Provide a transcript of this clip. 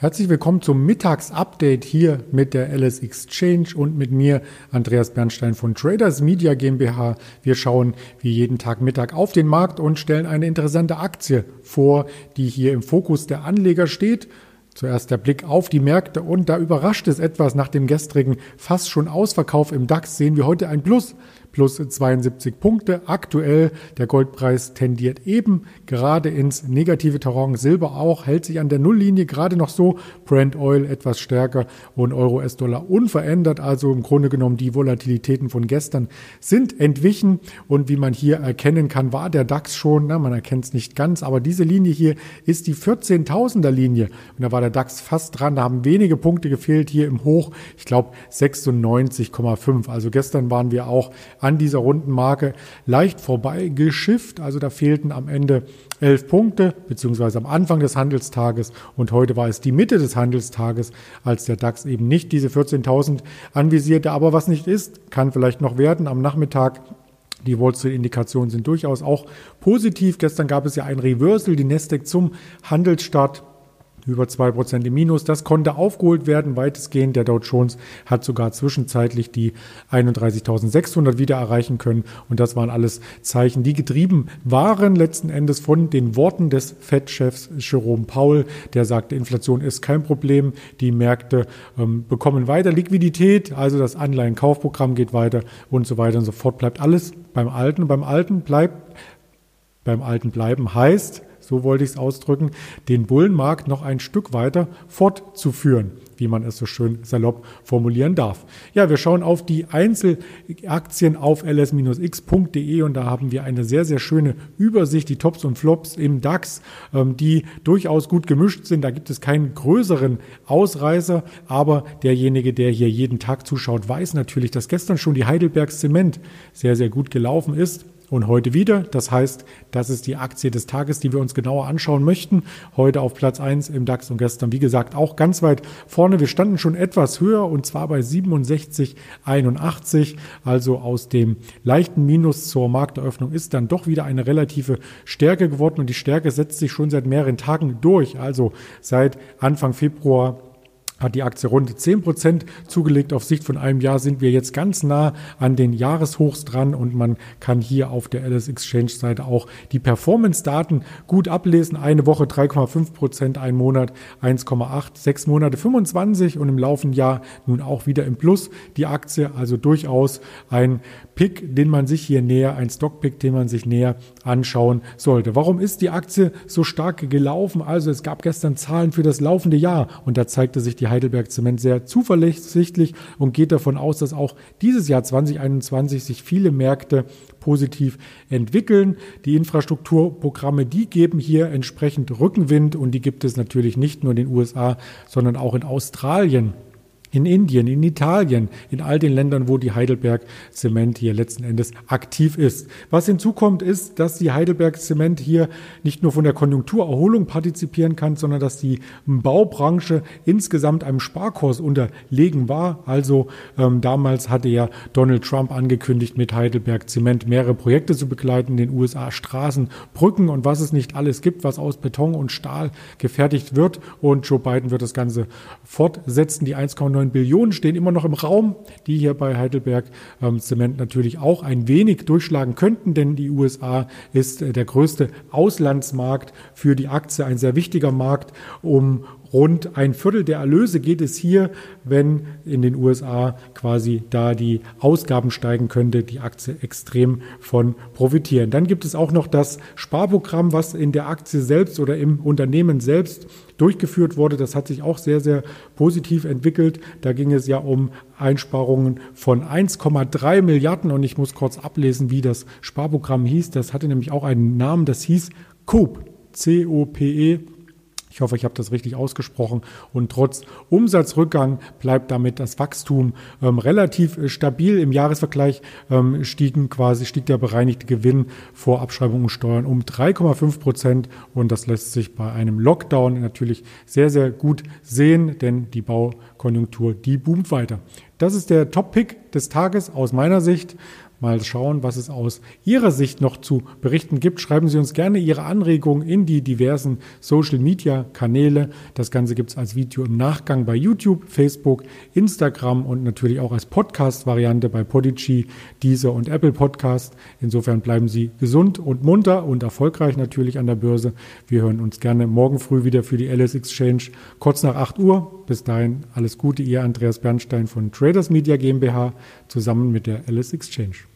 Herzlich willkommen zum Mittagsupdate hier mit der LS Exchange und mit mir, Andreas Bernstein von Traders Media GmbH. Wir schauen wie jeden Tag Mittag auf den Markt und stellen eine interessante Aktie vor, die hier im Fokus der Anleger steht. Zuerst der Blick auf die Märkte und da überrascht es etwas. Nach dem gestrigen fast schon Ausverkauf im DAX sehen wir heute ein Plus plus 72 Punkte. Aktuell der Goldpreis tendiert eben gerade ins negative Terrain. Silber auch hält sich an der Nulllinie gerade noch so. Brent Oil etwas stärker und Euro US-Dollar unverändert. Also im Grunde genommen die Volatilitäten von gestern sind entwichen und wie man hier erkennen kann, war der DAX schon, na, man erkennt es nicht ganz, aber diese Linie hier ist die 14.000er Linie und da war der DAX fast dran. Da haben wenige Punkte gefehlt hier im Hoch. Ich glaube 96,5. Also gestern waren wir auch an dieser runden Marke leicht vorbei geschifft. Also da fehlten am Ende elf Punkte, beziehungsweise am Anfang des Handelstages. Und heute war es die Mitte des Handelstages, als der DAX eben nicht diese 14.000 anvisierte. Aber was nicht ist, kann vielleicht noch werden. Am Nachmittag die Wall Street Indikationen sind durchaus auch positiv. Gestern gab es ja ein Reversal, die Nasdaq zum Handelsstart über zwei Prozent im Minus. Das konnte aufgeholt werden, weitestgehend. Der Dow Jones hat sogar zwischenzeitlich die 31.600 wieder erreichen können. Und das waren alles Zeichen, die getrieben waren letzten Endes von den Worten des Fed-Chefs Jerome Powell. Der sagte, Inflation ist kein Problem. Die Märkte ähm, bekommen weiter Liquidität. Also das Anleihenkaufprogramm geht weiter und so weiter und so fort. Bleibt alles beim Alten. Beim Alten bleibt beim Alten bleiben heißt, so wollte ich es ausdrücken, den Bullenmarkt noch ein Stück weiter fortzuführen, wie man es so schön salopp formulieren darf. Ja, wir schauen auf die Einzelaktien auf ls-x.de und da haben wir eine sehr, sehr schöne Übersicht, die Tops und Flops im DAX, ähm, die durchaus gut gemischt sind. Da gibt es keinen größeren Ausreißer, aber derjenige, der hier jeden Tag zuschaut, weiß natürlich, dass gestern schon die Heidelberg Zement sehr, sehr gut gelaufen ist und heute wieder. Das heißt, das ist die Aktie des Tages, die wir uns genauer anschauen möchten. Heute auf Platz 1 im DAX und gestern, wie gesagt, auch ganz weit vorne. Wir standen schon etwas höher und zwar bei 67,81. Also aus dem leichten Minus zur Markteröffnung ist dann doch wieder eine relative Stärke geworden und die Stärke setzt sich schon seit mehreren Tagen durch. Also seit Anfang Februar hat die Aktie rund 10 Prozent zugelegt. Auf Sicht von einem Jahr sind wir jetzt ganz nah an den Jahreshochs dran und man kann hier auf der LS Exchange Seite auch die Performance-Daten gut ablesen. Eine Woche 3,5 Prozent, ein Monat 1,8, sechs Monate 25 und im laufenden Jahr nun auch wieder im Plus. Die Aktie also durchaus ein Pick, den man sich hier näher, ein Stockpick, den man sich näher anschauen sollte. Warum ist die Aktie so stark gelaufen? Also es gab gestern Zahlen für das laufende Jahr und da zeigte sich die Heidelberg Zement sehr zuversichtlich und geht davon aus, dass auch dieses Jahr 2021 sich viele Märkte positiv entwickeln. Die Infrastrukturprogramme, die geben hier entsprechend Rückenwind und die gibt es natürlich nicht nur in den USA, sondern auch in Australien in Indien, in Italien, in all den Ländern, wo die Heidelberg Zement hier letzten Endes aktiv ist. Was hinzukommt, ist, dass die Heidelberg Zement hier nicht nur von der Konjunkturerholung partizipieren kann, sondern dass die Baubranche insgesamt einem Sparkurs unterlegen war. Also ähm, damals hatte ja Donald Trump angekündigt, mit Heidelberg Zement mehrere Projekte zu begleiten, in den USA Straßen, Brücken und was es nicht alles gibt, was aus Beton und Stahl gefertigt wird. Und Joe Biden wird das Ganze fortsetzen. Die 1,9 1,9 Billionen stehen immer noch im Raum, die hier bei Heidelberg ähm, Zement natürlich auch ein wenig durchschlagen könnten, denn die USA ist äh, der größte Auslandsmarkt für die Aktie, ein sehr wichtiger Markt, um rund ein Viertel der Erlöse geht es hier, wenn in den USA quasi da die Ausgaben steigen könnte, die Aktie extrem von profitieren. Dann gibt es auch noch das Sparprogramm, was in der Aktie selbst oder im Unternehmen selbst durchgeführt wurde. Das hat sich auch sehr, sehr positiv entwickelt. Da ging es ja um Einsparungen von 1,3 Milliarden und ich muss kurz ablesen, wie das Sparprogramm hieß. Das hatte nämlich auch einen Namen, das hieß COPE, C-O-P-E ich hoffe, ich habe das richtig ausgesprochen. Und trotz Umsatzrückgang bleibt damit das Wachstum ähm, relativ äh, stabil. Im Jahresvergleich ähm, stiegen quasi, stieg der bereinigte Gewinn vor Abschreibung und Steuern um 3,5 Prozent. Und das lässt sich bei einem Lockdown natürlich sehr, sehr gut sehen, denn die Baukonjunktur, die boomt weiter. Das ist der Top-Pick des Tages aus meiner Sicht. Mal schauen, was es aus Ihrer Sicht noch zu berichten gibt. Schreiben Sie uns gerne Ihre Anregungen in die diversen Social-Media-Kanäle. Das Ganze gibt es als Video im Nachgang bei YouTube, Facebook, Instagram und natürlich auch als Podcast-Variante bei Podigy, Deezer und Apple Podcast. Insofern bleiben Sie gesund und munter und erfolgreich natürlich an der Börse. Wir hören uns gerne morgen früh wieder für die LS Exchange kurz nach 8 Uhr. Bis dahin alles Gute, Ihr Andreas Bernstein von Traders Media GmbH zusammen mit der LS Exchange.